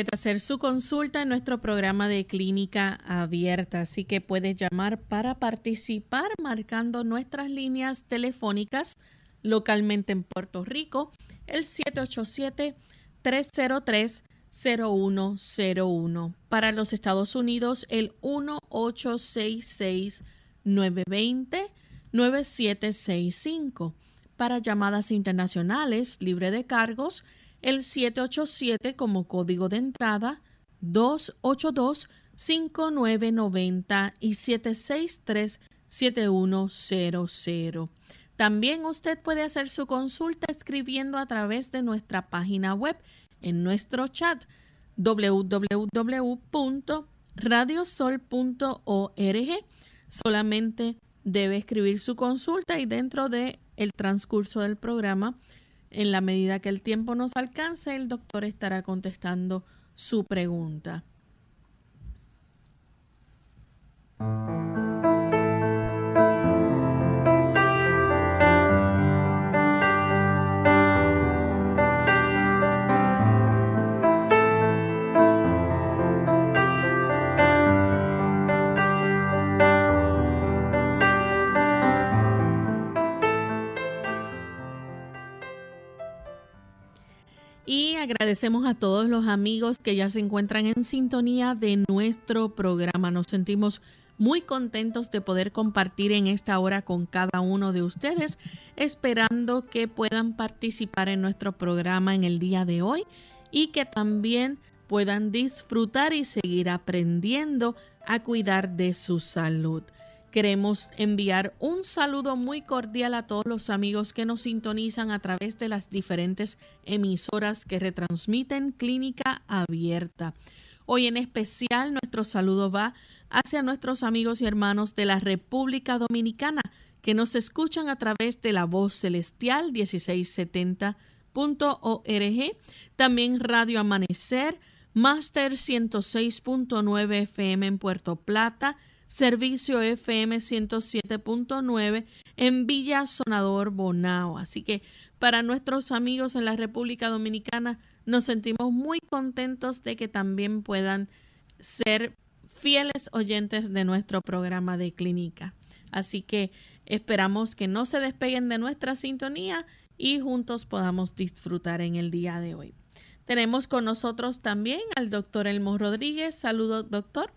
Usted hacer su consulta en nuestro programa de clínica abierta, así que puede llamar para participar marcando nuestras líneas telefónicas localmente en Puerto Rico, el 787-303-0101. Para los Estados Unidos, el 1866-920-9765. Para llamadas internacionales libre de cargos, el 787 como código de entrada, 282-5990 y 763-7100. También usted puede hacer su consulta escribiendo a través de nuestra página web en nuestro chat www.radiosol.org. Solamente debe escribir su consulta y dentro de el transcurso del programa en la medida que el tiempo nos alcance, el doctor estará contestando su pregunta. Agradecemos a todos los amigos que ya se encuentran en sintonía de nuestro programa. Nos sentimos muy contentos de poder compartir en esta hora con cada uno de ustedes, esperando que puedan participar en nuestro programa en el día de hoy y que también puedan disfrutar y seguir aprendiendo a cuidar de su salud. Queremos enviar un saludo muy cordial a todos los amigos que nos sintonizan a través de las diferentes emisoras que retransmiten Clínica Abierta. Hoy en especial nuestro saludo va hacia nuestros amigos y hermanos de la República Dominicana que nos escuchan a través de la voz celestial 1670.org, también Radio Amanecer, Master 106.9 FM en Puerto Plata, servicio FM 107.9 en Villa Sonador Bonao. Así que para nuestros amigos en la República Dominicana nos sentimos muy contentos de que también puedan ser fieles oyentes de nuestro programa de clínica. Así que esperamos que no se despeguen de nuestra sintonía y juntos podamos disfrutar en el día de hoy. Tenemos con nosotros también al doctor Elmo Rodríguez. Saludos, doctor.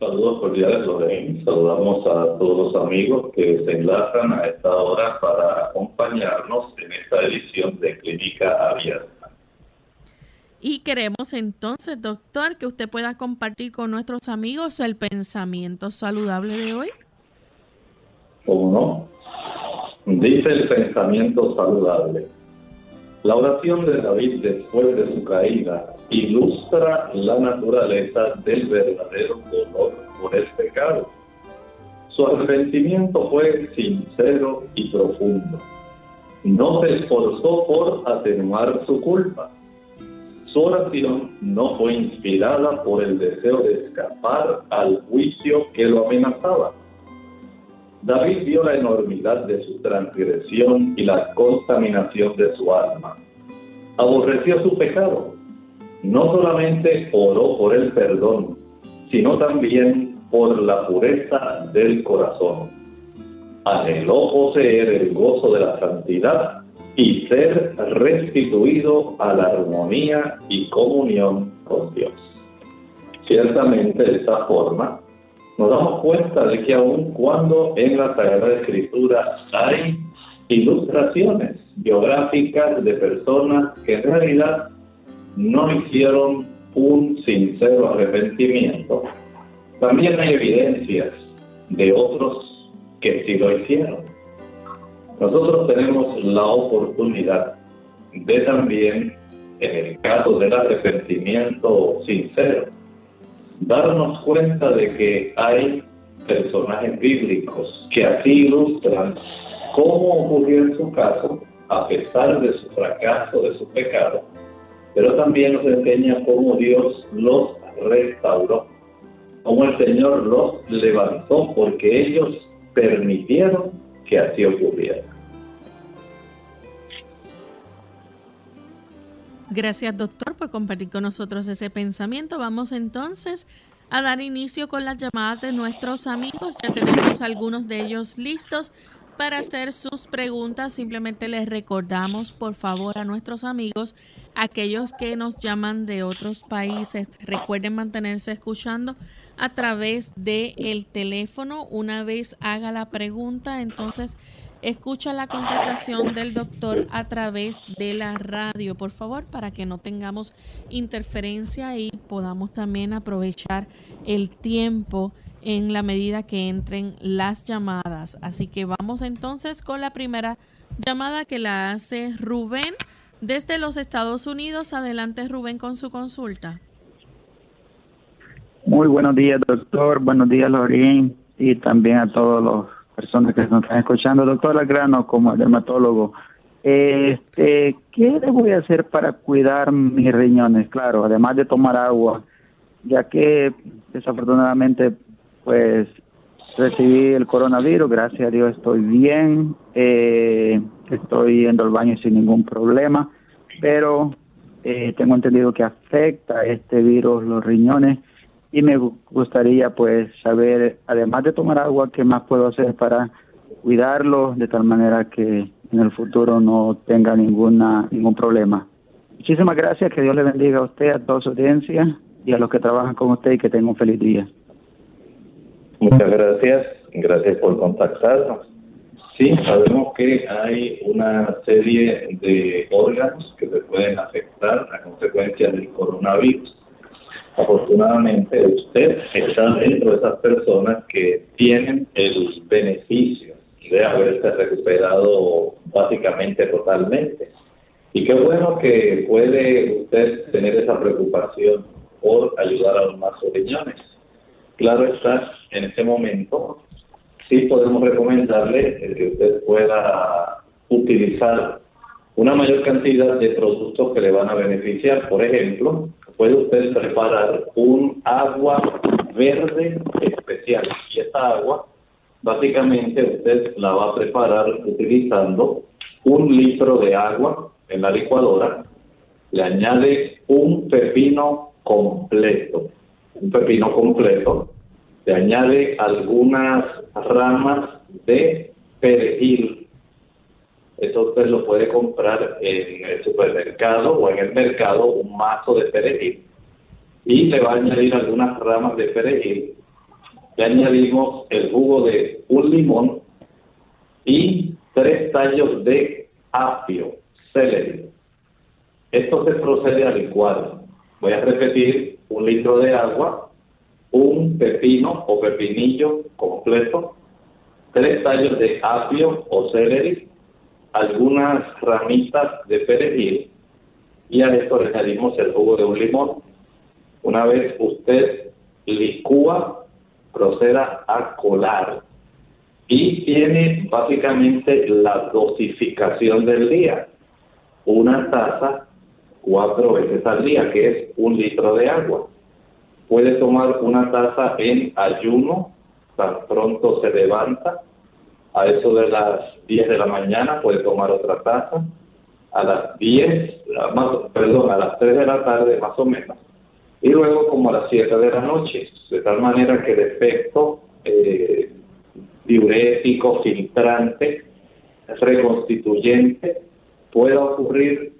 Saludos cordiales, Lorraine. Saludamos a todos los amigos que se enlazan a esta hora para acompañarnos en esta edición de Clínica Abierta. Y queremos entonces, doctor, que usted pueda compartir con nuestros amigos el pensamiento saludable de hoy. ¿Cómo no? Dice el pensamiento saludable. La oración de David después de su caída ilustra la naturaleza del verdadero dolor por el pecado. Su arrepentimiento fue sincero y profundo. No se esforzó por atenuar su culpa. Su oración no fue inspirada por el deseo de escapar al juicio que lo amenazaba. David vio la enormidad de su transgresión y la contaminación de su alma. Aborreció su pecado. No solamente oró por el perdón, sino también por la pureza del corazón. Anheló poseer el gozo de la santidad y ser restituido a la armonía y comunión con Dios. Ciertamente de esta forma nos damos cuenta de que aun cuando en la Sagrada Escritura hay ilustraciones biográficas de personas que en realidad no hicieron un sincero arrepentimiento, también hay evidencias de otros que sí lo hicieron. Nosotros tenemos la oportunidad de también, en el caso del arrepentimiento sincero, darnos cuenta de que hay personajes bíblicos que así ilustran cómo ocurrió en su caso, a pesar de su fracaso, de su pecado, pero también nos enseña cómo Dios los restauró, cómo el Señor los levantó, porque ellos permitieron que así ocurriera. Gracias, doctor, por compartir con nosotros ese pensamiento. Vamos entonces a dar inicio con las llamadas de nuestros amigos. Ya tenemos algunos de ellos listos para hacer sus preguntas. Simplemente les recordamos, por favor, a nuestros amigos, aquellos que nos llaman de otros países, recuerden mantenerse escuchando a través del el teléfono. Una vez haga la pregunta, entonces Escucha la contestación del doctor a través de la radio, por favor, para que no tengamos interferencia y podamos también aprovechar el tiempo en la medida que entren las llamadas. Así que vamos entonces con la primera llamada que la hace Rubén desde los Estados Unidos. Adelante, Rubén, con su consulta. Muy buenos días, doctor. Buenos días, Lorín, y también a todos los personas que nos están escuchando, doctor Algrano, como dermatólogo, este, ¿qué voy a hacer para cuidar mis riñones? Claro, además de tomar agua, ya que desafortunadamente, pues recibí el coronavirus, gracias a Dios estoy bien, eh, estoy yendo al baño sin ningún problema, pero eh, tengo entendido que afecta este virus los riñones y me gustaría pues saber, además de tomar agua, qué más puedo hacer para cuidarlo de tal manera que en el futuro no tenga ninguna ningún problema. Muchísimas gracias, que Dios le bendiga a usted, a toda su audiencia y a los que trabajan con usted y que tenga un feliz día. Muchas gracias, gracias por contactarnos. Sí, sabemos que hay una serie de órganos que se pueden afectar a consecuencia del coronavirus afortunadamente usted está dentro de esas personas que tienen el beneficio de haberse recuperado básicamente totalmente. Y qué bueno que puede usted tener esa preocupación por ayudar a los más riñones. Claro está, en este momento sí podemos recomendarle que usted pueda utilizar una mayor cantidad de productos que le van a beneficiar. Por ejemplo, puede usted preparar un agua verde especial. Y esta agua, básicamente usted la va a preparar utilizando un litro de agua en la licuadora, le añade un pepino completo, un pepino completo, le añade algunas ramas de perejil eso usted lo puede comprar en el supermercado o en el mercado, un mazo de perejil. Y le va a añadir algunas ramas de perejil. Le añadimos el jugo de un limón y tres tallos de apio, celery. Esto se procede a licuar. Voy a repetir, un litro de agua, un pepino o pepinillo completo, tres tallos de apio o celery, algunas ramitas de perejil y a esto le añadimos el jugo de un limón. Una vez usted licúa, proceda a colar y tiene básicamente la dosificación del día. Una taza cuatro veces al día, que es un litro de agua. Puede tomar una taza en ayuno, tan pronto se levanta, a eso de las 10 de la mañana puede tomar otra taza, a las 10, perdón, a las 3 de la tarde más o menos, y luego como a las 7 de la noche, de tal manera que el efecto eh, diurético, filtrante, reconstituyente, pueda ocurrir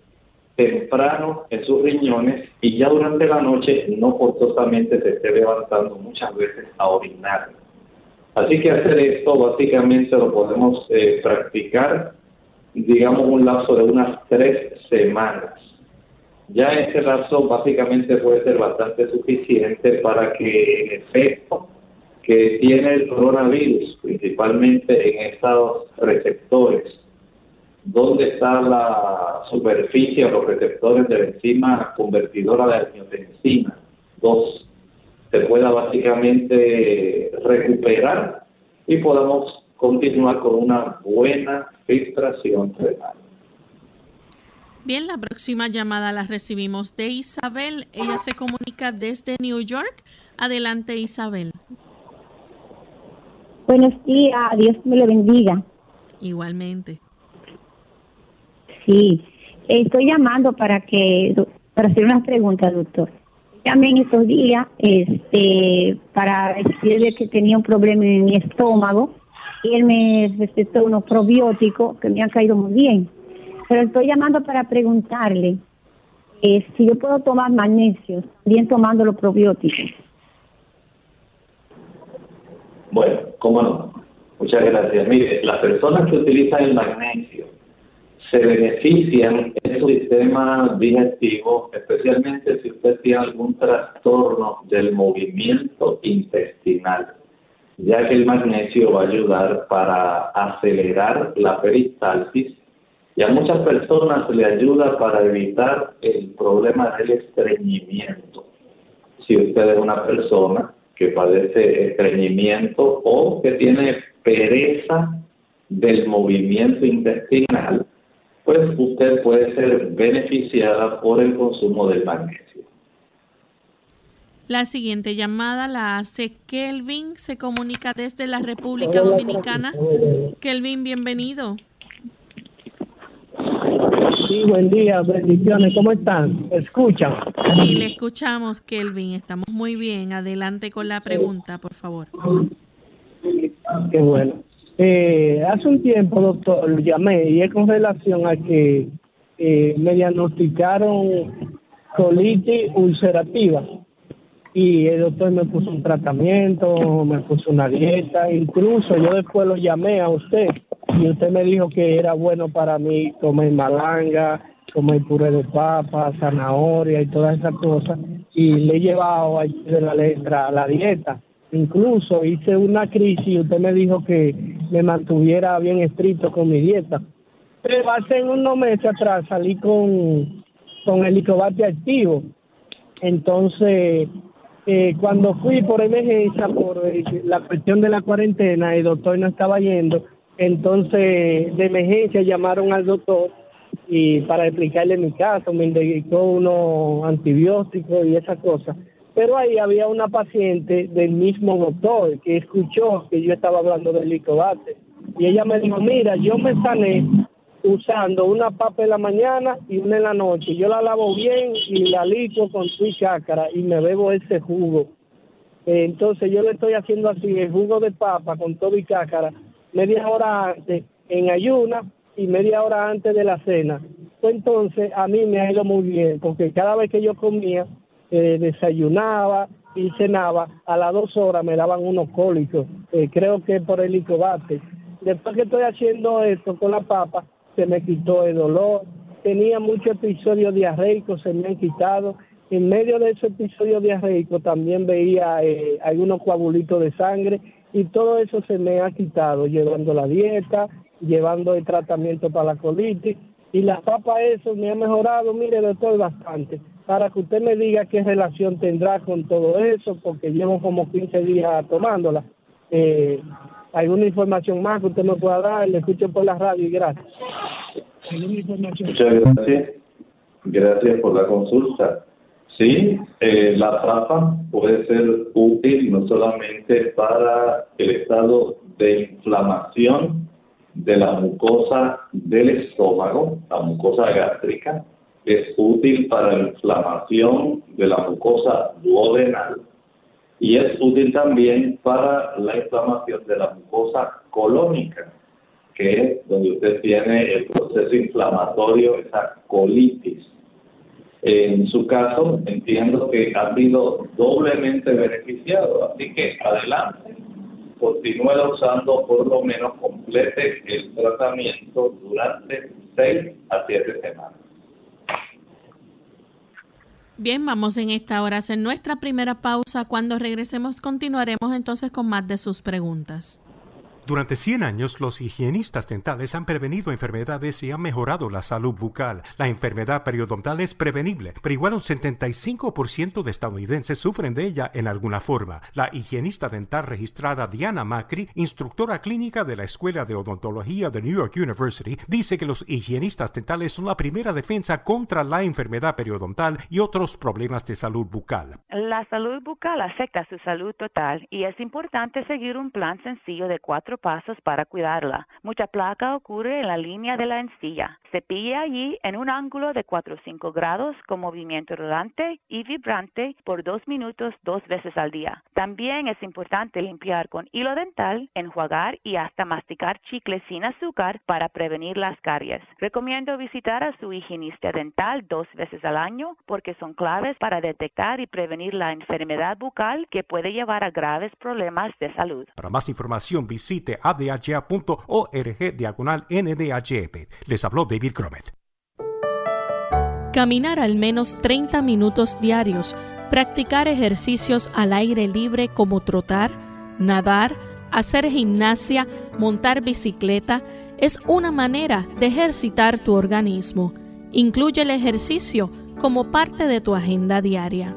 temprano en sus riñones y ya durante la noche no forzosamente se esté levantando muchas veces a orinar. Así que hacer esto básicamente lo podemos eh, practicar, digamos, un lapso de unas tres semanas. Ya ese lapso básicamente puede ser bastante suficiente para que el efecto que tiene el coronavirus, principalmente en estos receptores, donde está la superficie o los receptores de la enzima convertidora de angiotensina 2, se pueda básicamente recuperar y podamos continuar con una buena filtración renal. Bien, la próxima llamada la recibimos de Isabel. Ella se comunica desde New York. Adelante, Isabel. Buenos días, Dios me lo bendiga. Igualmente. Sí, estoy llamando para que para hacer unas preguntas, doctor. Llamé en estos días este, para decirle que tenía un problema en mi estómago y él me recetó unos probióticos que me han caído muy bien. Pero estoy llamando para preguntarle eh, si yo puedo tomar magnesio, bien tomando los probióticos. Bueno, cómo no. Muchas gracias. Mire, las personas que utilizan el magnesio se benefician en su sistema digestivo, especialmente si usted tiene algún trastorno del movimiento intestinal, ya que el magnesio va a ayudar para acelerar la peristalsis y a muchas personas le ayuda para evitar el problema del estreñimiento. Si usted es una persona que padece estreñimiento o que tiene pereza del movimiento intestinal, pues usted puede ser beneficiada por el consumo del magnesio. La siguiente llamada la hace Kelvin, se comunica desde la República Dominicana. Kelvin, bienvenido. Sí, buen día, bendiciones, ¿cómo están? ¿Escuchan? Sí, le escuchamos, Kelvin, estamos muy bien. Adelante con la pregunta, por favor. Qué bueno. Eh, hace un tiempo, doctor, llamé y es con relación a que eh, me diagnosticaron colitis ulcerativa. Y el doctor me puso un tratamiento, me puso una dieta, incluso yo después lo llamé a usted y usted me dijo que era bueno para mí comer malanga, comer puré de papa, zanahoria y todas esas cosas. Y le he llevado de la letra la dieta. Incluso hice una crisis y usted me dijo que me mantuviera bien estricto con mi dieta. Pero hace unos meses atrás salí con, con el licobate activo. Entonces, eh, cuando fui por emergencia, por eh, la cuestión de la cuarentena, el doctor no estaba yendo, entonces de emergencia llamaron al doctor y para explicarle mi caso, me indicó unos antibióticos y esas cosas. Pero ahí había una paciente del mismo doctor que escuchó que yo estaba hablando del licobate. Y ella me dijo, mira, yo me sané usando una papa en la mañana y una en la noche. Yo la lavo bien y la licuo con su chácara y me bebo ese jugo. entonces yo le estoy haciendo así, el jugo de papa con todo y cácara, media hora antes en ayuna y media hora antes de la cena. Entonces a mí me ha ido muy bien, porque cada vez que yo comía, eh, desayunaba y cenaba, a las dos horas me daban unos cólicos, eh, creo que por el licobate. Después que estoy haciendo esto con la papa, se me quitó el dolor, tenía muchos episodios diarreicos, se me han quitado. En medio de ese episodio diarreico también veía eh, algunos coagulitos de sangre y todo eso se me ha quitado, llevando la dieta, llevando el tratamiento para la colitis y la papa eso me ha mejorado, mire doctor, bastante para que usted me diga qué relación tendrá con todo eso, porque llevo como 15 días tomándola. Eh, ¿Alguna información más que usted me pueda dar? Le escucho por la radio y gracias. Muchas gracias. Gracias por la consulta. Sí, eh, la papa puede ser útil no solamente para el estado de inflamación de la mucosa del estómago, la mucosa gástrica, es útil para la inflamación de la mucosa duodenal y es útil también para la inflamación de la mucosa colónica, que es donde usted tiene el proceso inflamatorio, esa colitis. En su caso, entiendo que ha sido doblemente beneficiado, así que adelante, continúe usando, por lo menos complete el tratamiento durante 6 a 7 semanas. Bien, vamos en esta hora a hacer nuestra primera pausa. Cuando regresemos continuaremos entonces con más de sus preguntas. Durante 100 años, los higienistas dentales han prevenido enfermedades y han mejorado la salud bucal. La enfermedad periodontal es prevenible, pero igual un 75% de estadounidenses sufren de ella en alguna forma. La higienista dental registrada Diana Macri, instructora clínica de la Escuela de Odontología de New York University, dice que los higienistas dentales son la primera defensa contra la enfermedad periodontal y otros problemas de salud bucal. La salud bucal afecta su salud total y es importante seguir un plan sencillo de cuatro pasos para cuidarla. Mucha placa ocurre en la línea de la encilla. Cepilla allí en un ángulo de 4 o 5 grados con movimiento rodante y vibrante por dos minutos dos veces al día. También es importante limpiar con hilo dental, enjuagar y hasta masticar chicles sin azúcar para prevenir las caries. Recomiendo visitar a su higienista dental dos veces al año porque son claves para detectar y prevenir la enfermedad bucal que puede llevar a graves problemas de salud. Para más información visite adha.org diagonal NDHP. Les habló David Cromet. Caminar al menos 30 minutos diarios, practicar ejercicios al aire libre como trotar, nadar, hacer gimnasia, montar bicicleta, es una manera de ejercitar tu organismo. Incluye el ejercicio como parte de tu agenda diaria.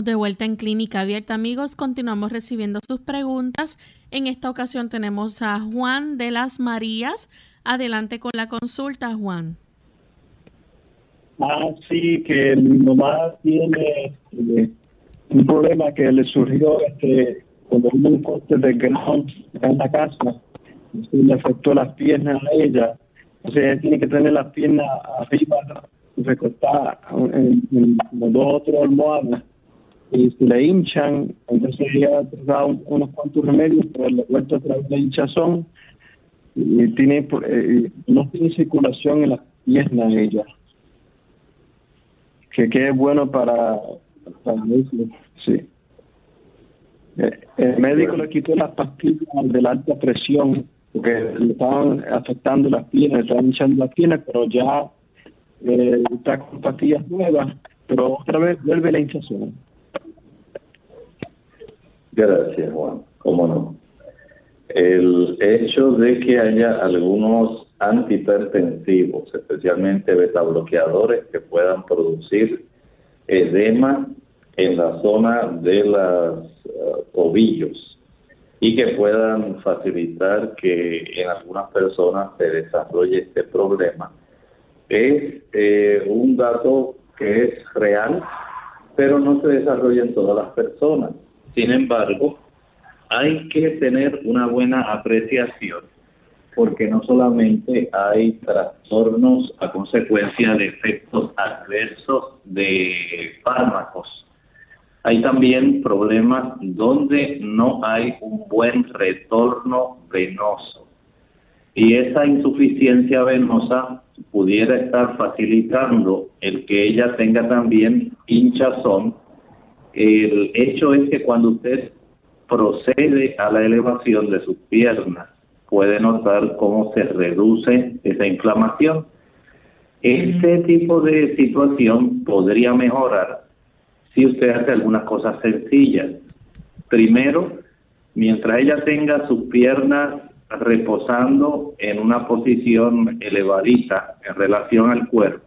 estamos de vuelta en Clínica Abierta, amigos. Continuamos recibiendo sus preguntas. En esta ocasión tenemos a Juan de las Marías. Adelante con la consulta, Juan. Ah, sí, que mi mamá tiene eh, un problema que le surgió este, cuando hubo un corte de ground en la casa. le afectó las piernas a ella. O sea, ella tiene que tener las piernas arriba recortadas en, en, en dos o tres almohadas y si le hinchan, entonces ella ha dado unos cuantos remedios, pero le vuelta a traer la hinchazón y tiene eh, no tiene circulación en las piernas ella. Que, que es bueno para, para eso, sí. Eh, el médico le quitó las pastillas de la alta presión porque le estaban afectando las piernas, le estaban hinchando las piernas, pero ya eh, está con pastillas nuevas, pero otra vez vuelve la hinchazón. Gracias, Juan. ¿Cómo no? El hecho de que haya algunos antihipertensivos, especialmente beta bloqueadores, que puedan producir edema en la zona de los uh, y que puedan facilitar que en algunas personas se desarrolle este problema. Es eh, un dato que es real, pero no se desarrolla en todas las personas. Sin embargo, hay que tener una buena apreciación porque no solamente hay trastornos a consecuencia de efectos adversos de fármacos, hay también problemas donde no hay un buen retorno venoso. Y esa insuficiencia venosa pudiera estar facilitando el que ella tenga también hinchazón. El hecho es que cuando usted procede a la elevación de sus piernas, puede notar cómo se reduce esa inflamación. Este tipo de situación podría mejorar si usted hace algunas cosas sencillas. Primero, mientras ella tenga sus piernas reposando en una posición elevadita en relación al cuerpo,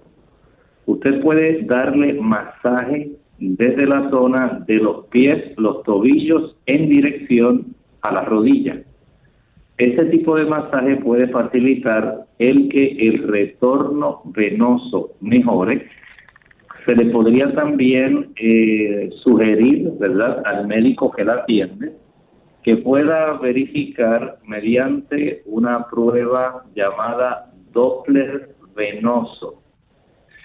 usted puede darle masaje desde la zona de los pies, los tobillos en dirección a la rodilla. Este tipo de masaje puede facilitar el que el retorno venoso mejore. Se le podría también eh, sugerir, ¿verdad?, al médico que la atiende, que pueda verificar mediante una prueba llamada Doppler venoso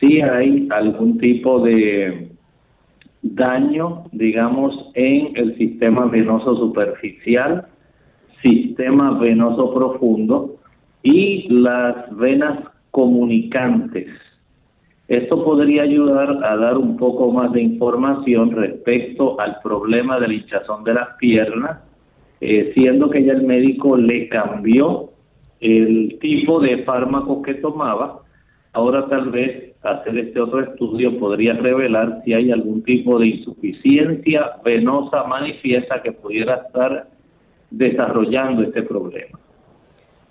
si hay algún tipo de daño, digamos, en el sistema venoso superficial sistema venoso profundo y las venas comunicantes. Esto podría ayudar a dar un poco más de información respecto al problema del hinchazón de las piernas, eh, siendo que ya el médico le cambió el tipo de fármaco que tomaba. Ahora tal vez hacer este otro estudio podría revelar si hay algún tipo de insuficiencia venosa manifiesta que pudiera estar desarrollando este problema.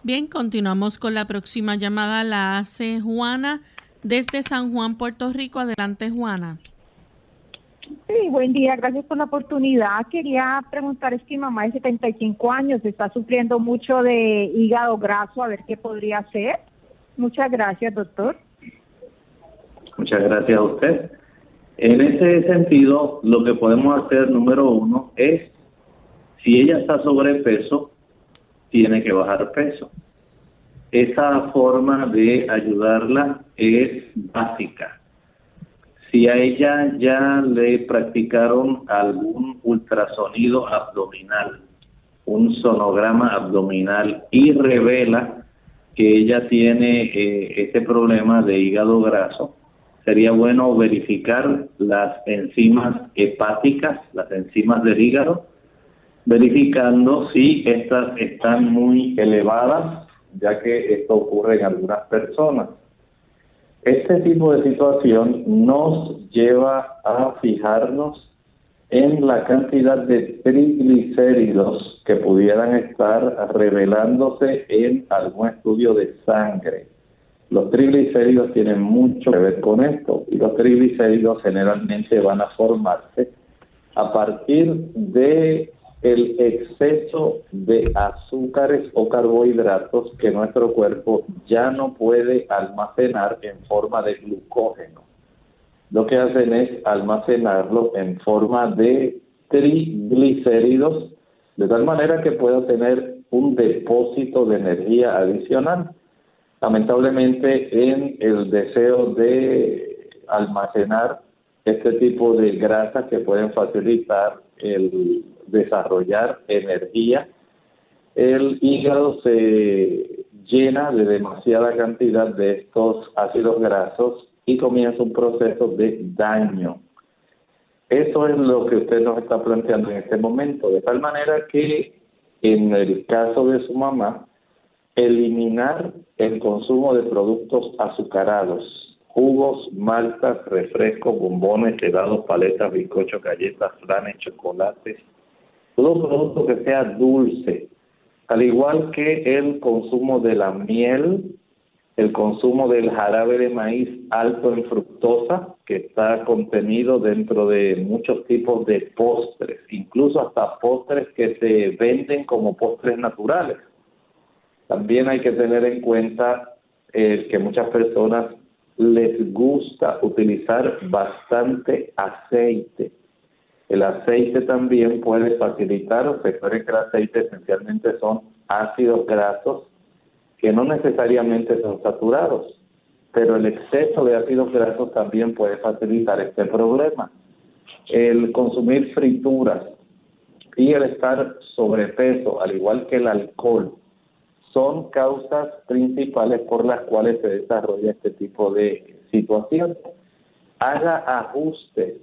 Bien, continuamos con la próxima llamada. La hace Juana desde San Juan, Puerto Rico. Adelante, Juana. Sí, buen día, gracias por la oportunidad. Quería preguntar, es que mi mamá de 75 años está sufriendo mucho de hígado graso, a ver qué podría hacer. Muchas gracias, doctor. Muchas gracias a usted. En ese sentido, lo que podemos hacer, número uno, es si ella está sobrepeso, tiene que bajar peso. Esa forma de ayudarla es básica. Si a ella ya le practicaron algún ultrasonido abdominal, un sonograma abdominal y revela que ella tiene eh, este problema de hígado graso, sería bueno verificar las enzimas hepáticas, las enzimas del hígado, verificando si estas están muy elevadas, ya que esto ocurre en algunas personas. Este tipo de situación nos lleva a fijarnos en la cantidad de triglicéridos que pudieran estar revelándose en algún estudio de sangre. Los triglicéridos tienen mucho que ver con esto y los triglicéridos generalmente van a formarse a partir de el exceso de azúcares o carbohidratos que nuestro cuerpo ya no puede almacenar en forma de glucógeno. Lo que hacen es almacenarlo en forma de triglicéridos, de tal manera que pueda tener un depósito de energía adicional. Lamentablemente, en el deseo de almacenar este tipo de grasas que pueden facilitar el desarrollar energía, el hígado se llena de demasiada cantidad de estos ácidos grasos y comienza un proceso de daño. Eso es lo que usted nos está planteando en este momento, de tal manera que en el caso de su mamá, eliminar el consumo de productos azucarados, jugos, maltas, refrescos, bombones, helados, paletas, bizcochos, galletas, flanes, chocolates, todo producto que sea dulce, al igual que el consumo de la miel, el consumo del jarabe de maíz alto en fructosa, que está contenido dentro de muchos tipos de postres, incluso hasta postres que se venden como postres naturales. También hay que tener en cuenta eh, que muchas personas les gusta utilizar bastante aceite. El aceite también puede facilitar, recuerden que el aceite esencialmente son ácidos grasos que no necesariamente son saturados, pero el exceso de ácidos grasos también puede facilitar este problema. El consumir frituras y el estar sobrepeso, al igual que el alcohol, son causas principales por las cuales se desarrolla este tipo de situación. Haga ajustes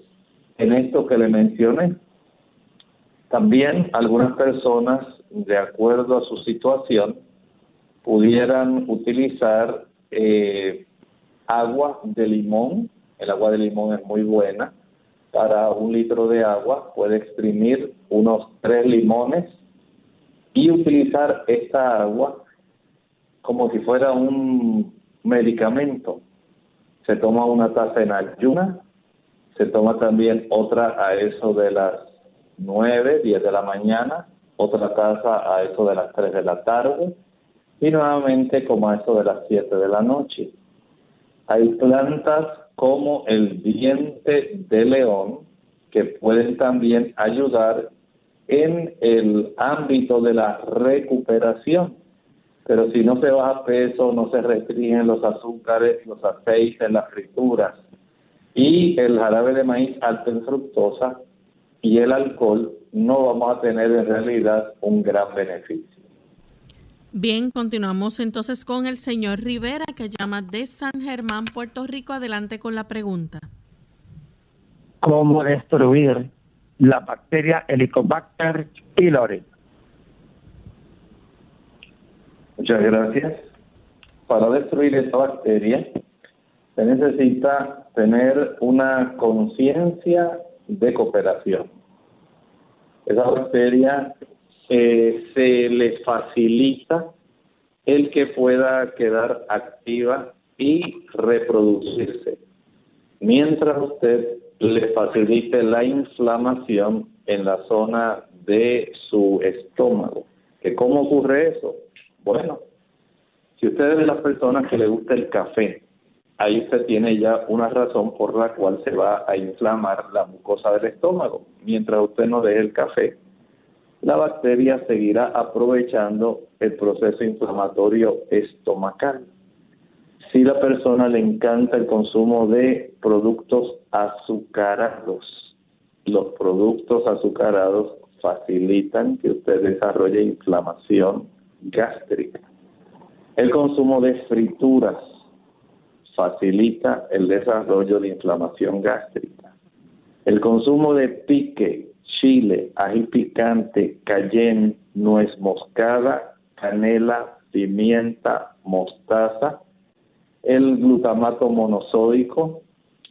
en esto que le mencioné. También algunas personas, de acuerdo a su situación, pudieran utilizar eh, agua de limón. El agua de limón es muy buena. Para un litro de agua puede exprimir unos tres limones y utilizar esta agua como si fuera un medicamento. Se toma una taza en ayuna, se toma también otra a eso de las 9, 10 de la mañana, otra taza a eso de las 3 de la tarde y nuevamente como a eso de las 7 de la noche. Hay plantas como el diente de león que pueden también ayudar en el ámbito de la recuperación. Pero si no se baja peso, no se restringen los azúcares, los aceites, las frituras y el jarabe de maíz alto en fructosa y el alcohol, no vamos a tener en realidad un gran beneficio. Bien, continuamos entonces con el señor Rivera que llama de San Germán, Puerto Rico. Adelante con la pregunta. ¿Cómo destruir la bacteria Helicobacter pylori? Muchas gracias. Para destruir esta bacteria se necesita tener una conciencia de cooperación. Esa bacteria eh, se le facilita el que pueda quedar activa y reproducirse, mientras usted le facilite la inflamación en la zona de su estómago. ¿Que ¿Cómo ocurre eso? Bueno, si usted es de las personas que le gusta el café, ahí usted tiene ya una razón por la cual se va a inflamar la mucosa del estómago. Mientras usted no deje el café, la bacteria seguirá aprovechando el proceso inflamatorio estomacal. Si la persona le encanta el consumo de productos azucarados, los productos azucarados facilitan que usted desarrolle inflamación gástrica. El consumo de frituras facilita el desarrollo de inflamación gástrica. El consumo de pique, chile, ají picante, cayenne, nuez moscada, canela, pimienta, mostaza, el glutamato monosódico,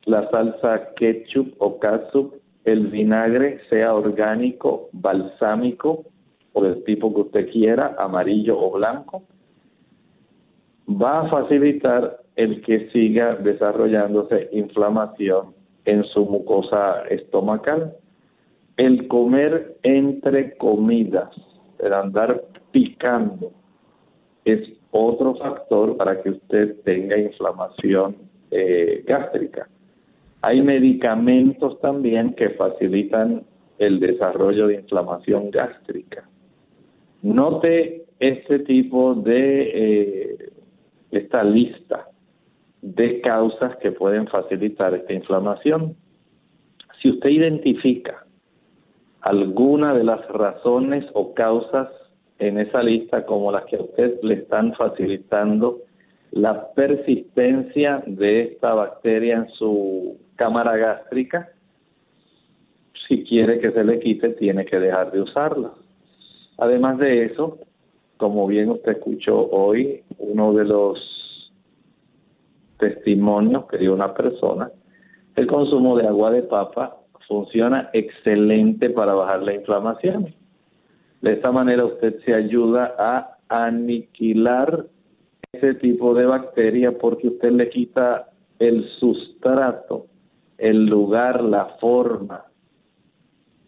la salsa ketchup o catsup, el vinagre, sea orgánico, balsámico, o del tipo que usted quiera, amarillo o blanco, va a facilitar el que siga desarrollándose inflamación en su mucosa estomacal. El comer entre comidas, el andar picando, es otro factor para que usted tenga inflamación eh, gástrica. Hay medicamentos también que facilitan el desarrollo de inflamación gástrica. Note este tipo de, eh, esta lista de causas que pueden facilitar esta inflamación. Si usted identifica alguna de las razones o causas en esa lista como las que a usted le están facilitando la persistencia de esta bacteria en su cámara gástrica, si quiere que se le quite, tiene que dejar de usarla. Además de eso, como bien usted escuchó hoy, uno de los testimonios que dio una persona, el consumo de agua de papa funciona excelente para bajar la inflamación. De esta manera usted se ayuda a aniquilar ese tipo de bacteria porque usted le quita el sustrato, el lugar, la forma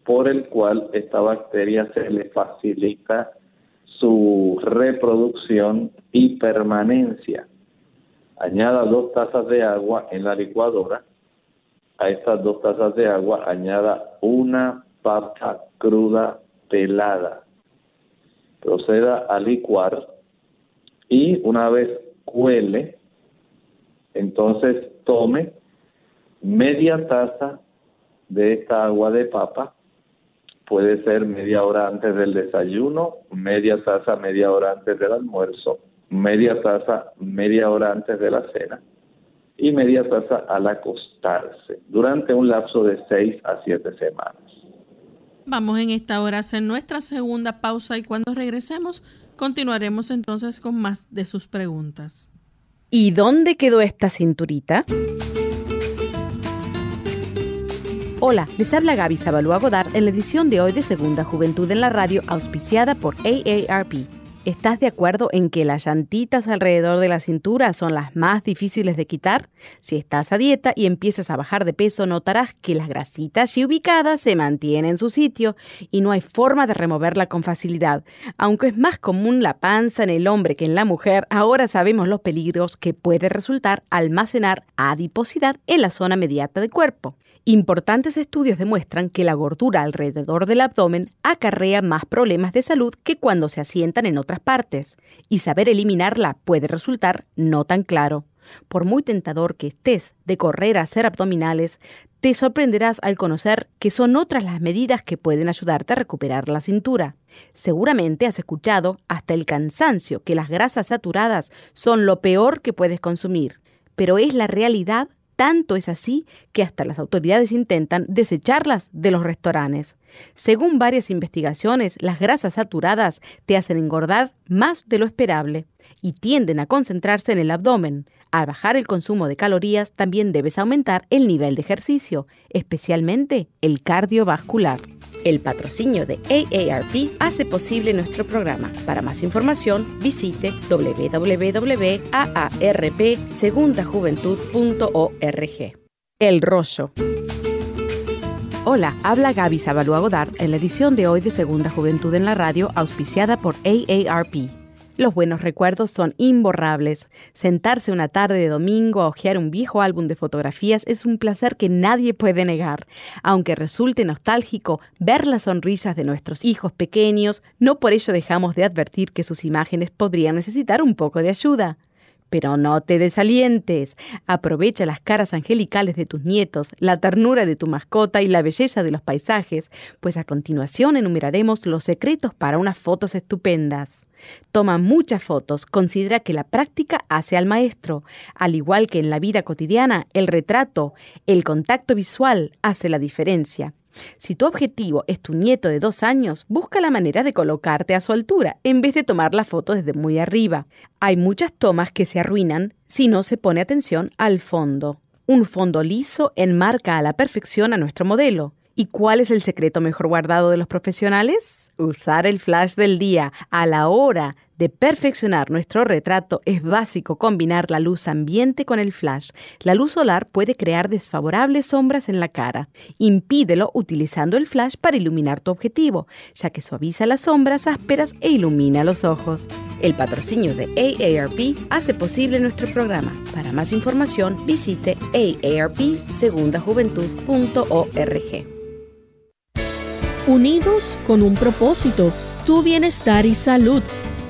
por el cual esta bacteria se le facilita su reproducción y permanencia. Añada dos tazas de agua en la licuadora. A estas dos tazas de agua añada una papa cruda pelada. Proceda a licuar y una vez cuele, entonces tome media taza de esta agua de papa puede ser media hora antes del desayuno, media taza media hora antes del almuerzo, media taza media hora antes de la cena y media taza al acostarse durante un lapso de seis a siete semanas. Vamos en esta hora a hacer nuestra segunda pausa y cuando regresemos continuaremos entonces con más de sus preguntas. ¿Y dónde quedó esta cinturita? Hola, les habla Gaby Zabalúa Godard en la edición de hoy de Segunda Juventud en la Radio, auspiciada por AARP. ¿Estás de acuerdo en que las llantitas alrededor de la cintura son las más difíciles de quitar? Si estás a dieta y empiezas a bajar de peso, notarás que las grasitas allí ubicadas se mantienen en su sitio y no hay forma de removerla con facilidad. Aunque es más común la panza en el hombre que en la mujer, ahora sabemos los peligros que puede resultar almacenar adiposidad en la zona mediata del cuerpo. Importantes estudios demuestran que la gordura alrededor del abdomen acarrea más problemas de salud que cuando se asientan en otras partes, y saber eliminarla puede resultar no tan claro. Por muy tentador que estés de correr a hacer abdominales, te sorprenderás al conocer que son otras las medidas que pueden ayudarte a recuperar la cintura. Seguramente has escuchado hasta el cansancio que las grasas saturadas son lo peor que puedes consumir, pero es la realidad tanto es así que hasta las autoridades intentan desecharlas de los restaurantes. Según varias investigaciones, las grasas saturadas te hacen engordar más de lo esperable y tienden a concentrarse en el abdomen. Al bajar el consumo de calorías también debes aumentar el nivel de ejercicio, especialmente el cardiovascular. El patrocinio de AARP hace posible nuestro programa. Para más información, visite www.aarpsegundajuventud.org. El rollo. Hola, habla Gaby Zabalúa Godard en la edición de hoy de Segunda Juventud en la Radio, auspiciada por AARP. Los buenos recuerdos son imborrables. Sentarse una tarde de domingo a hojear un viejo álbum de fotografías es un placer que nadie puede negar. Aunque resulte nostálgico ver las sonrisas de nuestros hijos pequeños, no por ello dejamos de advertir que sus imágenes podrían necesitar un poco de ayuda. Pero no te desalientes. Aprovecha las caras angelicales de tus nietos, la ternura de tu mascota y la belleza de los paisajes, pues a continuación enumeraremos los secretos para unas fotos estupendas. Toma muchas fotos, considera que la práctica hace al maestro. Al igual que en la vida cotidiana, el retrato, el contacto visual hace la diferencia. Si tu objetivo es tu nieto de dos años, busca la manera de colocarte a su altura en vez de tomar la foto desde muy arriba. Hay muchas tomas que se arruinan si no se pone atención al fondo. Un fondo liso enmarca a la perfección a nuestro modelo. ¿Y cuál es el secreto mejor guardado de los profesionales? Usar el flash del día a la hora de perfeccionar nuestro retrato es básico combinar la luz ambiente con el flash. La luz solar puede crear desfavorables sombras en la cara. Impídelo utilizando el flash para iluminar tu objetivo, ya que suaviza las sombras ásperas e ilumina los ojos. El patrocinio de AARP hace posible nuestro programa. Para más información, visite aarpsegundajuventud.org. Unidos con un propósito, tu bienestar y salud.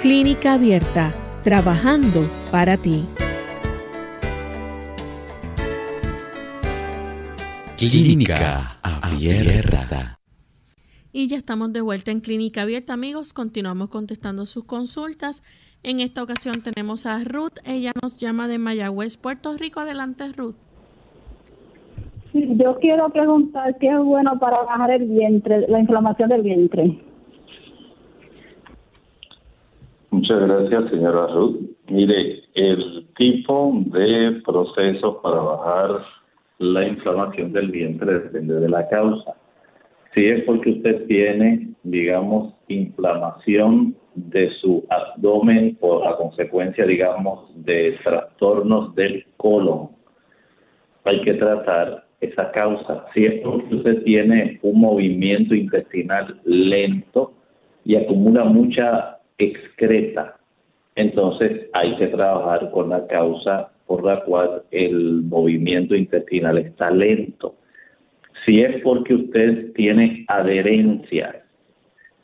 Clínica Abierta, trabajando para ti. Clínica Abierta. Y ya estamos de vuelta en Clínica Abierta, amigos. Continuamos contestando sus consultas. En esta ocasión tenemos a Ruth, ella nos llama de Mayagüez, Puerto Rico. Adelante, Ruth. Yo quiero preguntar qué es bueno para bajar el vientre, la inflamación del vientre. Muchas gracias, señora Ruth. Mire, el tipo de proceso para bajar la inflamación del vientre depende de la causa. Si es porque usted tiene, digamos, inflamación de su abdomen por a consecuencia, digamos, de trastornos del colon, hay que tratar esa causa. Si es porque usted tiene un movimiento intestinal lento y acumula mucha excreta, entonces hay que trabajar con la causa por la cual el movimiento intestinal está lento. Si es porque usted tiene adherencias,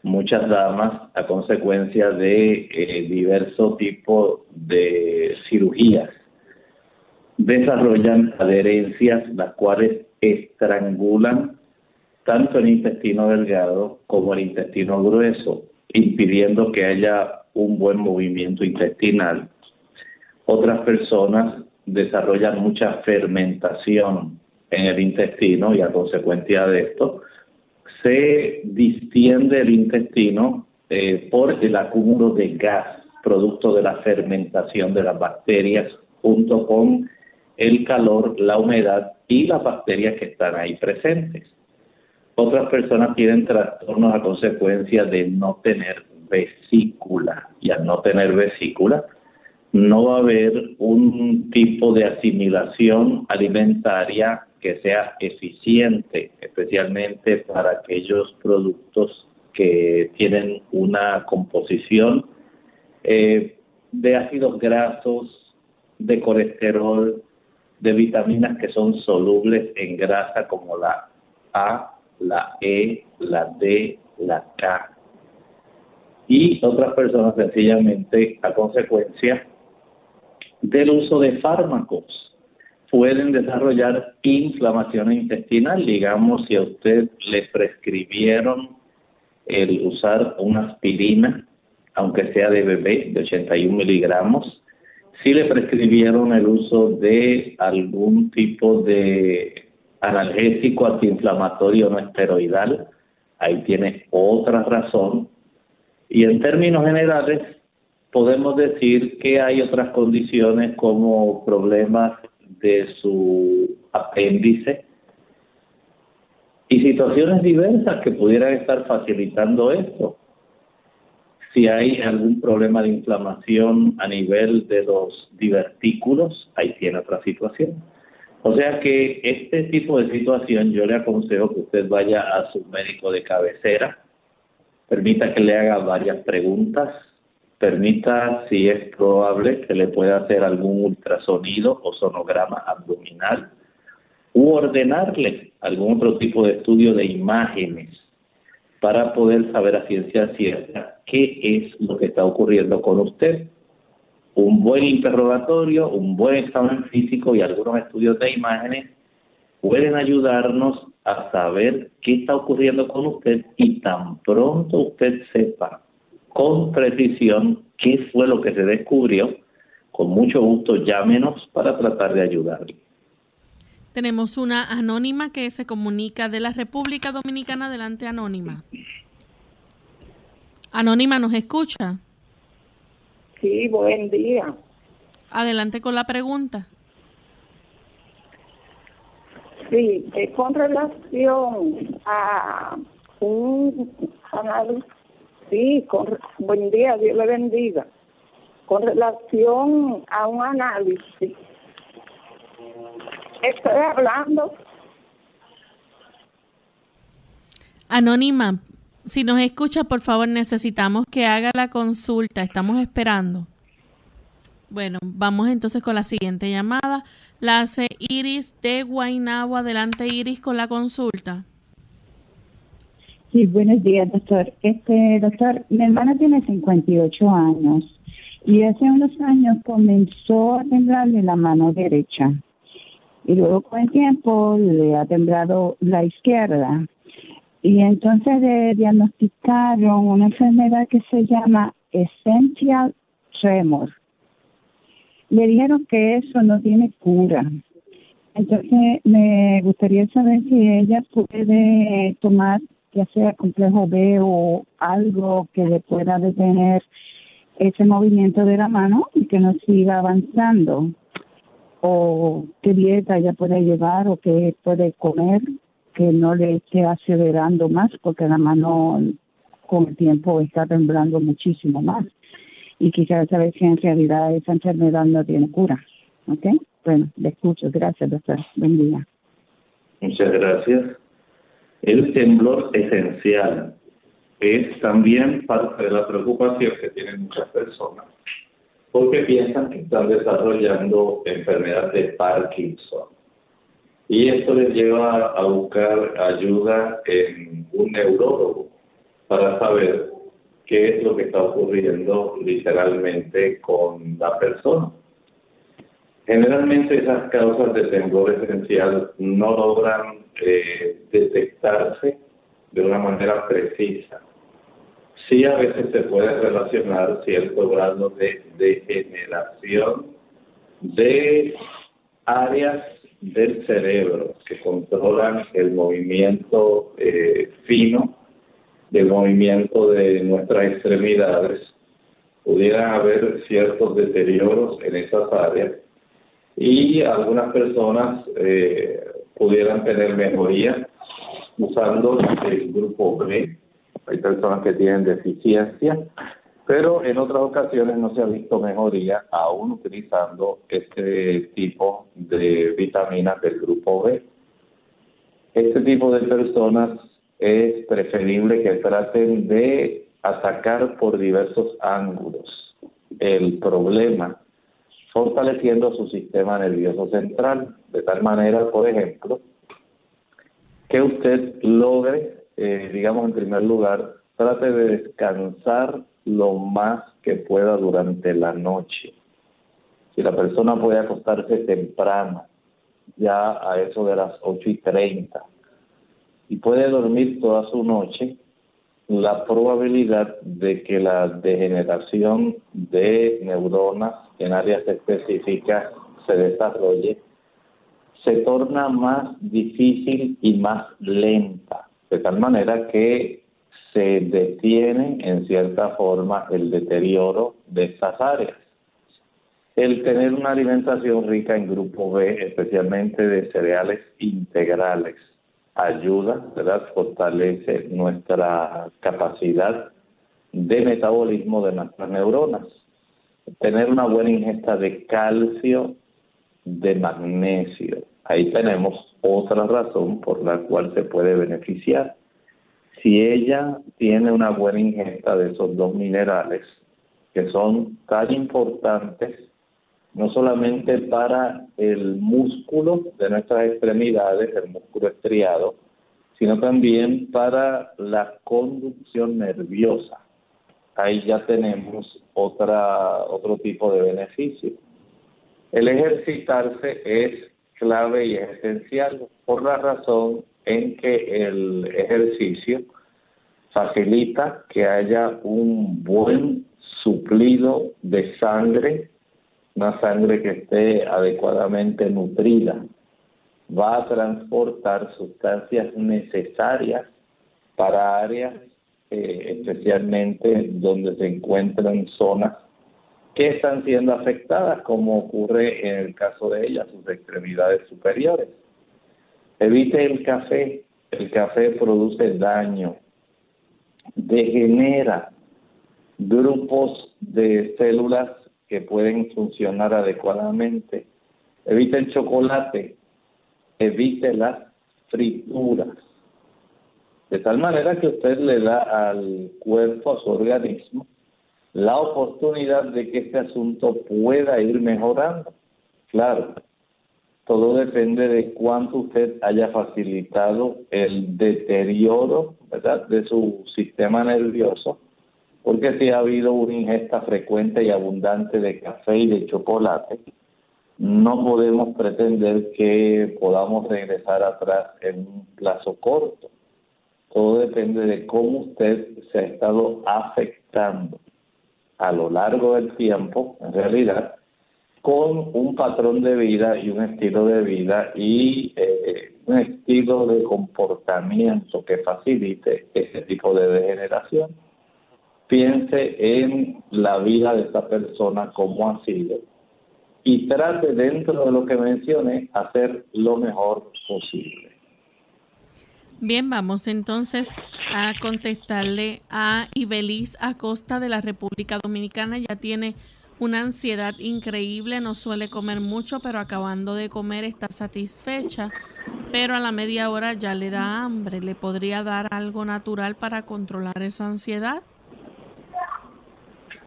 muchas damas a consecuencia de eh, diversos tipos de cirugías desarrollan adherencias las cuales estrangulan tanto el intestino delgado como el intestino grueso, impidiendo que haya un buen movimiento intestinal. Otras personas desarrollan mucha fermentación en el intestino y a consecuencia de esto se distiende el intestino eh, por el acúmulo de gas producto de la fermentación de las bacterias junto con el calor, la humedad y las bacterias que están ahí presentes. Otras personas tienen trastornos a consecuencia de no tener vesícula. Y al no tener vesícula no va a haber un tipo de asimilación alimentaria que sea eficiente, especialmente para aquellos productos que tienen una composición eh, de ácidos grasos, de colesterol, de vitaminas que son solubles en grasa como la A, la E, la D, la K. Y otras personas sencillamente a consecuencia del uso de fármacos pueden desarrollar inflamación intestinal. Digamos, si a usted le prescribieron el usar una aspirina, aunque sea de bebé, de 81 miligramos, si le prescribieron el uso de algún tipo de analgésico antiinflamatorio no esteroidal, ahí tiene otra razón. Y en términos generales, podemos decir que hay otras condiciones como problemas de su apéndice y situaciones diversas que pudieran estar facilitando esto si hay algún problema de inflamación a nivel de los divertículos, ahí tiene otra situación. O sea que este tipo de situación yo le aconsejo que usted vaya a su médico de cabecera, permita que le haga varias preguntas, permita si es probable que le pueda hacer algún ultrasonido o sonograma abdominal u ordenarle algún otro tipo de estudio de imágenes para poder saber a ciencia cierta qué es lo que está ocurriendo con usted. Un buen interrogatorio, un buen examen físico y algunos estudios de imágenes pueden ayudarnos a saber qué está ocurriendo con usted y tan pronto usted sepa con precisión qué fue lo que se descubrió, con mucho gusto llámenos para tratar de ayudarle. Tenemos una anónima que se comunica de la República Dominicana. Adelante, anónima. Anónima, ¿nos escucha? Sí, buen día. Adelante con la pregunta. Sí, eh, con relación a un análisis, sí, con, buen día, Dios le bendiga. Con relación a un análisis Estoy hablando. Anónima, si nos escucha, por favor, necesitamos que haga la consulta. Estamos esperando. Bueno, vamos entonces con la siguiente llamada. La hace Iris de Guaynabo. Adelante, Iris, con la consulta. Sí, buenos días, doctor. Este, doctor, mi hermana tiene 58 años y hace unos años comenzó a temblarle la mano derecha y luego con el tiempo le ha temblado la izquierda. Y entonces le diagnosticaron una enfermedad que se llama Essential tremor. Le dijeron que eso no tiene cura. Entonces, me gustaría saber si ella puede tomar ya sea complejo B o algo que le pueda detener ese movimiento de la mano y que no siga avanzando o qué dieta ella puede llevar o qué puede comer que no le esté acelerando más porque la mano con el tiempo está temblando muchísimo más y quisiera saber si en realidad esa enfermedad no tiene cura. ¿Ok? Bueno, le escucho. Gracias, doctor. Buen día. Muchas gracias. El temblor esencial es también parte de la preocupación que tienen muchas personas, porque piensan que están desarrollando enfermedad de Parkinson. Y esto les lleva a buscar ayuda en un neurólogo para saber qué es lo que está ocurriendo literalmente con la persona. Generalmente esas causas de temblor esencial no logran eh, detectarse de una manera precisa. Sí a veces se puede relacionar cierto grado de degeneración de áreas del cerebro que controlan el movimiento eh, fino, del movimiento de nuestras extremidades. Pudieran haber ciertos deterioros en esas áreas y algunas personas eh, pudieran tener mejoría usando el grupo B. Hay personas que tienen deficiencia, pero en otras ocasiones no se ha visto mejoría aún utilizando este tipo de vitaminas del grupo B. Este tipo de personas es preferible que traten de atacar por diversos ángulos el problema fortaleciendo su sistema nervioso central, de tal manera, por ejemplo, que usted logre, eh, digamos, en primer lugar, trate de descansar lo más que pueda durante la noche. Si la persona puede acostarse temprano, ya a eso de las ocho y treinta, y puede dormir toda su noche, la probabilidad de que la degeneración de neuronas en áreas específicas se desarrolle se torna más difícil y más lenta, de tal manera que se detiene en cierta forma el deterioro de estas áreas. El tener una alimentación rica en grupo B, especialmente de cereales integrales, ayuda, ¿verdad? Fortalece nuestra capacidad de metabolismo de nuestras neuronas. Tener una buena ingesta de calcio, de magnesio. Ahí tenemos otra razón por la cual se puede beneficiar. Si ella tiene una buena ingesta de esos dos minerales, que son tan importantes no solamente para el músculo de nuestras extremidades, el músculo estriado, sino también para la conducción nerviosa. Ahí ya tenemos otra, otro tipo de beneficio. El ejercitarse es clave y esencial por la razón en que el ejercicio facilita que haya un buen suplido de sangre una sangre que esté adecuadamente nutrida va a transportar sustancias necesarias para áreas eh, especialmente donde se encuentran zonas que están siendo afectadas, como ocurre en el caso de ellas, sus extremidades superiores. Evite el café, el café produce daño, degenera grupos de células que pueden funcionar adecuadamente. Evite el chocolate, evite las frituras. De tal manera que usted le da al cuerpo, a su organismo, la oportunidad de que este asunto pueda ir mejorando. Claro, todo depende de cuánto usted haya facilitado el deterioro ¿verdad? de su sistema nervioso porque si ha habido una ingesta frecuente y abundante de café y de chocolate, no podemos pretender que podamos regresar atrás en un plazo corto. Todo depende de cómo usted se ha estado afectando. a lo largo del tiempo, en realidad, con un patrón de vida y un estilo de vida y eh, un estilo de comportamiento que facilite ese tipo de degeneración. Piense en la vida de esta persona como ha sido y trate dentro de lo que mencioné hacer lo mejor posible. Bien, vamos entonces a contestarle a Ibeliz Acosta de la República Dominicana. Ya tiene una ansiedad increíble, no suele comer mucho, pero acabando de comer está satisfecha, pero a la media hora ya le da hambre. ¿Le podría dar algo natural para controlar esa ansiedad?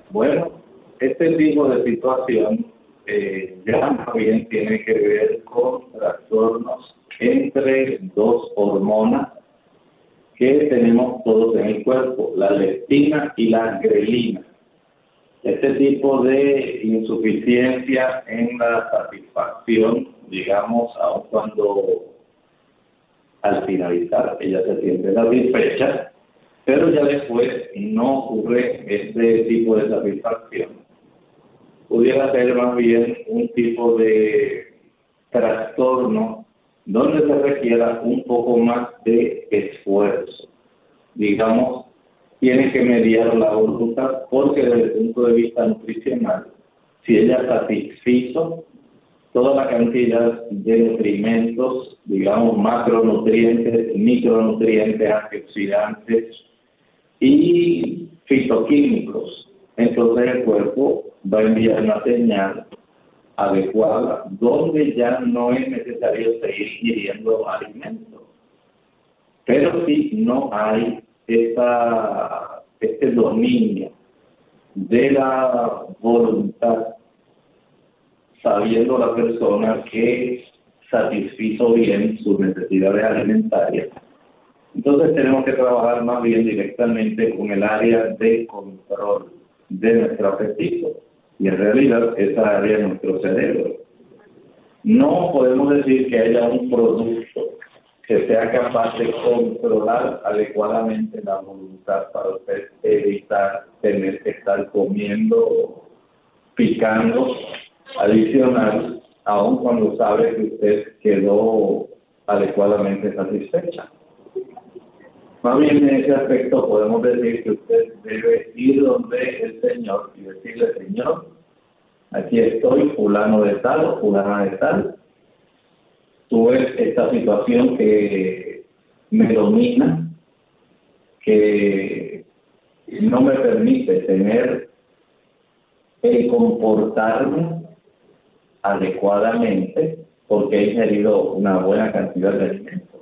Bueno, este tipo de situación eh, ya bien tiene que ver con trastornos entre dos hormonas que tenemos todos en el cuerpo, la leptina y la grelina. Este tipo de insuficiencia en la satisfacción, digamos, aun cuando al finalizar ella se siente satisfecha, pero ya después no ocurre este tipo de satisfacción. Pudiera ser más bien un tipo de trastorno donde se requiera un poco más de esfuerzo. Digamos, tiene que mediar la voluntad porque desde el punto de vista nutricional, si ella satisfizo toda la cantidad de nutrimentos, digamos macronutrientes, micronutrientes, antioxidantes y fitoquímicos, entonces el cuerpo va a enviar una señal adecuada donde ya no es necesario seguir ingiriendo alimentos. Pero si no hay esta, este dominio de la voluntad, sabiendo la persona que satisfizo bien sus necesidades alimentarias, entonces tenemos que trabajar más bien directamente con el área de control de nuestro apetito y en realidad esa área de nuestro cerebro. No podemos decir que haya un producto que sea capaz de controlar adecuadamente la voluntad para usted evitar tener que estar comiendo, picando adicional, aun cuando sabe que usted quedó adecuadamente satisfecha. Más bien en ese aspecto podemos decir que usted debe ir donde el Señor y decirle, Señor, aquí estoy, fulano de tal fulana de tal, tú ves esta situación que me domina, que no me permite tener el comportarme adecuadamente porque he ingerido una buena cantidad de alimentos.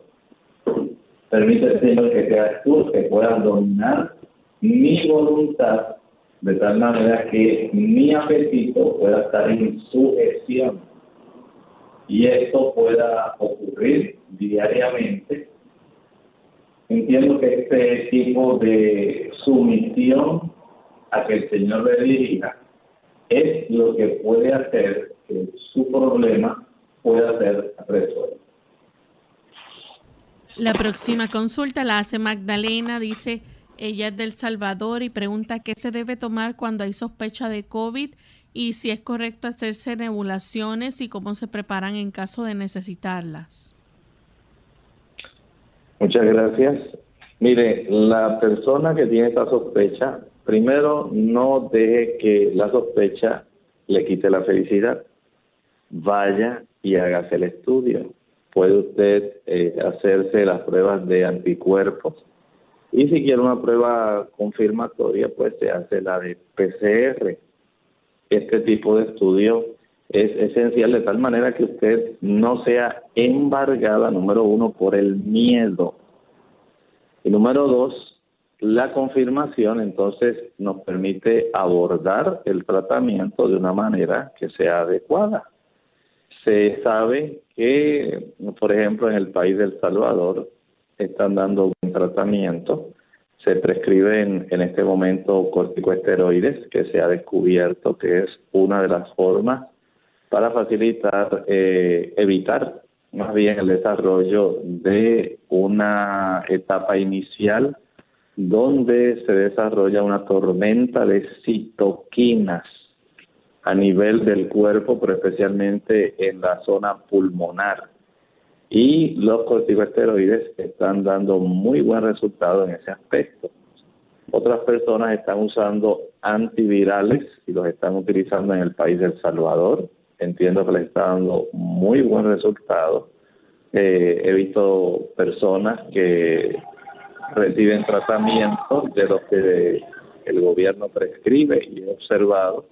Permite, Señor, que seas tú que puedas dominar mi voluntad de tal manera que mi apetito pueda estar en sujeción y esto pueda ocurrir diariamente. Entiendo que este tipo de sumisión a que el Señor le dirija es lo que puede hacer que su problema pueda ser resuelto. La próxima consulta la hace Magdalena, dice, ella es del Salvador y pregunta qué se debe tomar cuando hay sospecha de COVID y si es correcto hacerse nebulaciones y cómo se preparan en caso de necesitarlas. Muchas gracias. Mire, la persona que tiene esta sospecha, primero no deje que la sospecha le quite la felicidad. Vaya y hágase el estudio puede usted eh, hacerse las pruebas de anticuerpos. Y si quiere una prueba confirmatoria, pues se hace la de PCR. Este tipo de estudio es esencial de tal manera que usted no sea embargada, número uno, por el miedo. Y número dos, la confirmación entonces nos permite abordar el tratamiento de una manera que sea adecuada. Se sabe que, por ejemplo, en el país del Salvador están dando un tratamiento. Se prescriben en este momento corticoesteroides, que se ha descubierto que es una de las formas para facilitar, eh, evitar más bien el desarrollo de una etapa inicial donde se desarrolla una tormenta de citoquinas a nivel del cuerpo, pero especialmente en la zona pulmonar. Y los corticosteroides están dando muy buen resultado en ese aspecto. Otras personas están usando antivirales y los están utilizando en el país de El Salvador. Entiendo que les está dando muy buen resultado. Eh, he visto personas que reciben tratamiento de los que el gobierno prescribe y he observado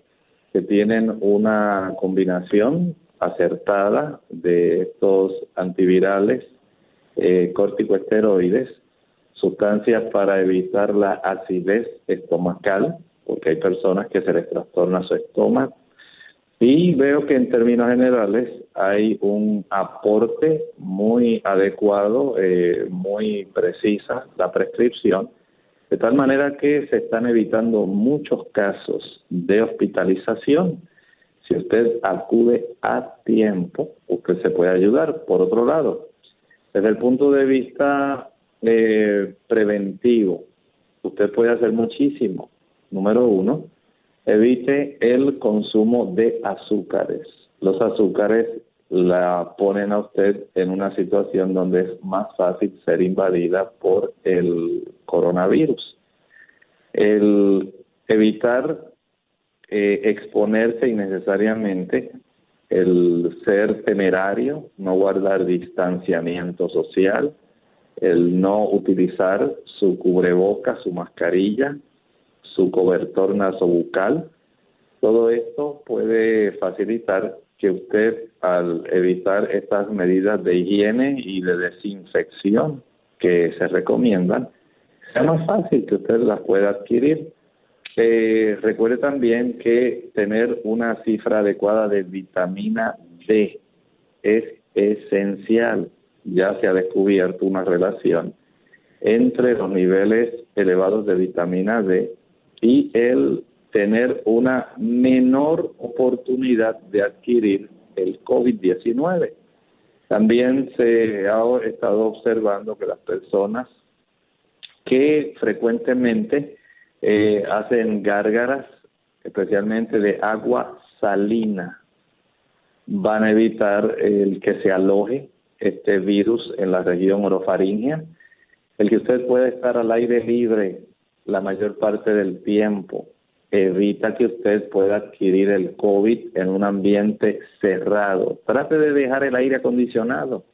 que tienen una combinación acertada de estos antivirales eh, corticoesteroides, sustancias para evitar la acidez estomacal, porque hay personas que se les trastorna su estómago, y veo que en términos generales hay un aporte muy adecuado, eh, muy precisa la prescripción, de tal manera que se están evitando muchos casos de hospitalización. Si usted acude a tiempo, usted se puede ayudar. Por otro lado, desde el punto de vista eh, preventivo, usted puede hacer muchísimo. Número uno, Evite el consumo de azúcares. Los azúcares la ponen a usted en una situación donde es más fácil ser invadida por el coronavirus. El evitar eh, exponerse innecesariamente, el ser temerario, no guardar distanciamiento social, el no utilizar su cubreboca, su mascarilla, su cobertor nasobucal. Todo esto puede facilitar que usted, al evitar estas medidas de higiene y de desinfección que se recomiendan, sea más fácil que usted las pueda adquirir. Eh, recuerde también que tener una cifra adecuada de vitamina D es esencial. Ya se ha descubierto una relación entre los niveles elevados de vitamina D y el tener una menor oportunidad de adquirir el COVID-19. También se ha estado observando que las personas que frecuentemente eh, hacen gárgaras, especialmente de agua salina, van a evitar el que se aloje este virus en la región orofaringea. El que usted pueda estar al aire libre la mayor parte del tiempo. Evita que usted pueda adquirir el COVID en un ambiente cerrado. Trate de dejar el aire acondicionado.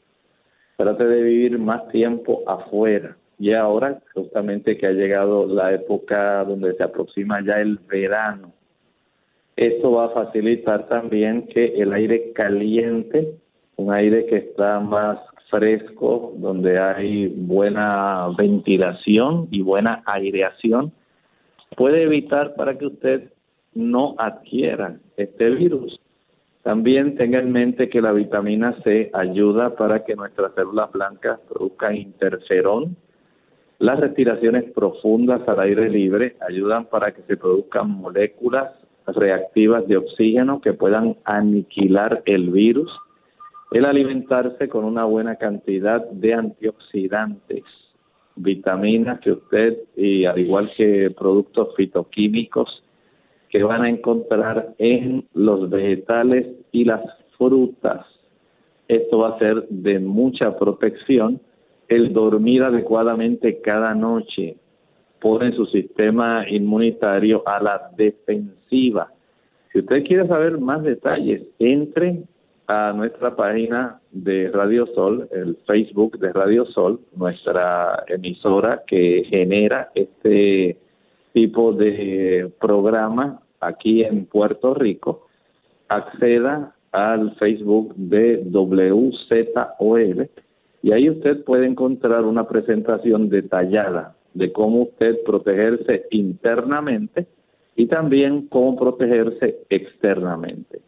Trate de vivir más tiempo afuera. Y ahora, justamente que ha llegado la época donde se aproxima ya el verano, esto va a facilitar también que el aire caliente, un aire que está más fresco, donde hay buena ventilación y buena aireación, puede evitar para que usted no adquiera este virus. También tenga en mente que la vitamina C ayuda para que nuestras células blancas produzcan interferón. Las respiraciones profundas al aire libre ayudan para que se produzcan moléculas reactivas de oxígeno que puedan aniquilar el virus el alimentarse con una buena cantidad de antioxidantes, vitaminas que usted, y al igual que productos fitoquímicos, que van a encontrar en los vegetales y las frutas. Esto va a ser de mucha protección. El dormir adecuadamente cada noche pone su sistema inmunitario a la defensiva. Si usted quiere saber más detalles, entre a nuestra página de Radio Sol, el Facebook de Radio Sol, nuestra emisora que genera este tipo de programa aquí en Puerto Rico, acceda al Facebook de WZOL y ahí usted puede encontrar una presentación detallada de cómo usted protegerse internamente y también cómo protegerse externamente.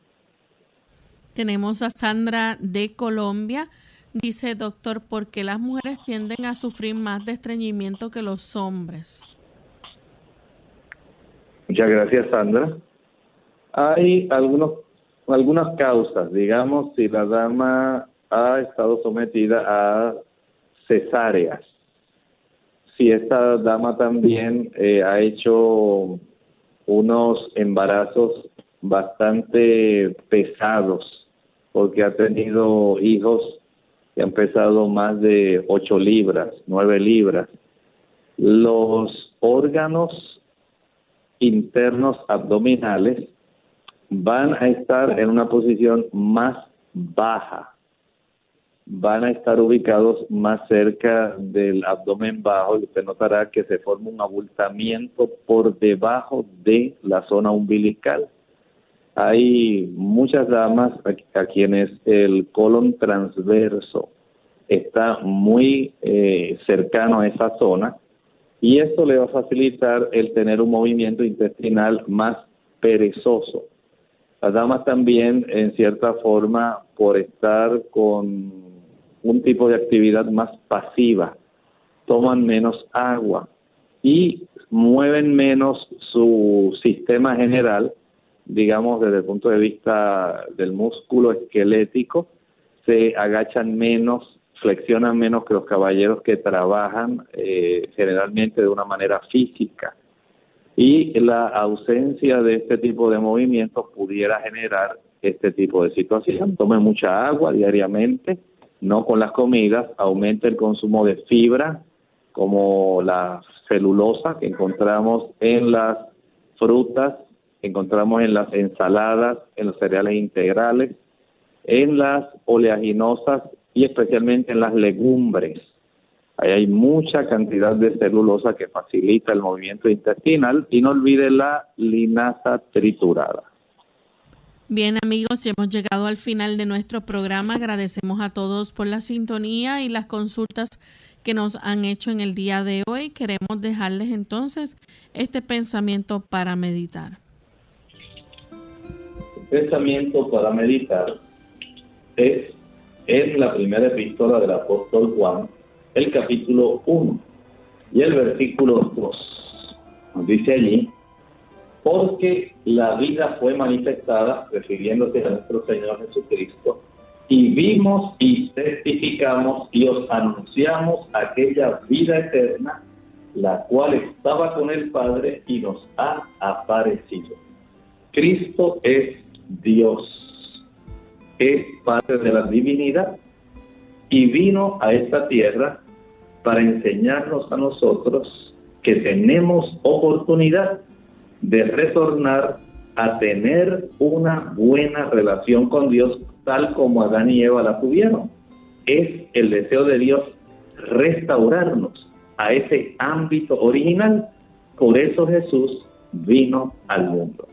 Tenemos a Sandra de Colombia. Dice, doctor, ¿por qué las mujeres tienden a sufrir más de estreñimiento que los hombres? Muchas gracias, Sandra. Hay algunos, algunas causas, digamos, si la dama ha estado sometida a cesáreas, Sí, esta dama también eh, ha hecho unos embarazos bastante pesados porque ha tenido hijos que han pesado más de 8 libras, 9 libras. Los órganos internos abdominales van a estar en una posición más baja, van a estar ubicados más cerca del abdomen bajo y usted notará que se forma un abultamiento por debajo de la zona umbilical. Hay muchas damas a, quienes el colon transverso está muy eh, cercano a esa zona y esto le va a facilitar el tener un movimiento intestinal más perezoso. Las damas también, en cierta forma, por estar con un tipo de actividad más pasiva, toman menos agua y mueven menos su sistema general, digamos desde el punto de vista del músculo esquelético, se agachan menos, flexionan menos que los caballeros que trabajan eh, generalmente de una manera física y la ausencia de este tipo de movimientos pudiera generar este tipo de situación. Tome mucha agua diariamente, no con las comidas, aumente el consumo de fibra como la celulosa que encontramos en las frutas, encontramos en las ensaladas, en los cereales integrales, en las oleaginosas y especialmente en las legumbres. Ahí hay mucha cantidad de celulosa que facilita el movimiento intestinal y no olvide la linaza triturada. Bien amigos, hemos llegado al final de nuestro programa. Agradecemos a todos por la sintonía y las consultas que nos han hecho en el día de hoy. Queremos dejarles entonces este pensamiento para meditar. El pensamiento para meditar es en la primera epístola del apóstol Juan, el capítulo 1 y el versículo 2. Nos dice allí, porque la vida fue manifestada, refiriéndose a nuestro Señor Jesucristo, y vimos y testificamos y os anunciamos aquella vida eterna, la cual estaba con el Padre y nos ha aparecido. Cristo es Dios, es Padre de la divinidad y vino a esta tierra para enseñarnos a nosotros que tenemos oportunidad de retornar a tener una buena relación con Dios tal como Adán y Eva la tuvieron. Es el deseo de Dios restaurarnos a ese ámbito original. Por eso Jesús vino al mundo.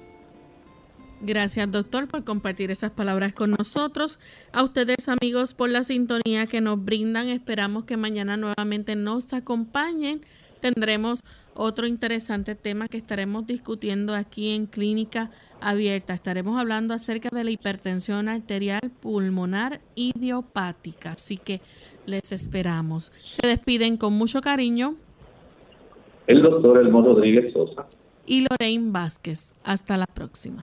Gracias, doctor, por compartir esas palabras con nosotros. A ustedes, amigos, por la sintonía que nos brindan. Esperamos que mañana nuevamente nos acompañen. Tendremos otro interesante tema que estaremos discutiendo aquí en Clínica Abierta. Estaremos hablando acerca de la hipertensión arterial pulmonar idiopática. Así que les esperamos. Se despiden con mucho cariño. El doctor Elmo Rodríguez Sosa. Y Lorraine Vázquez. Hasta la próxima.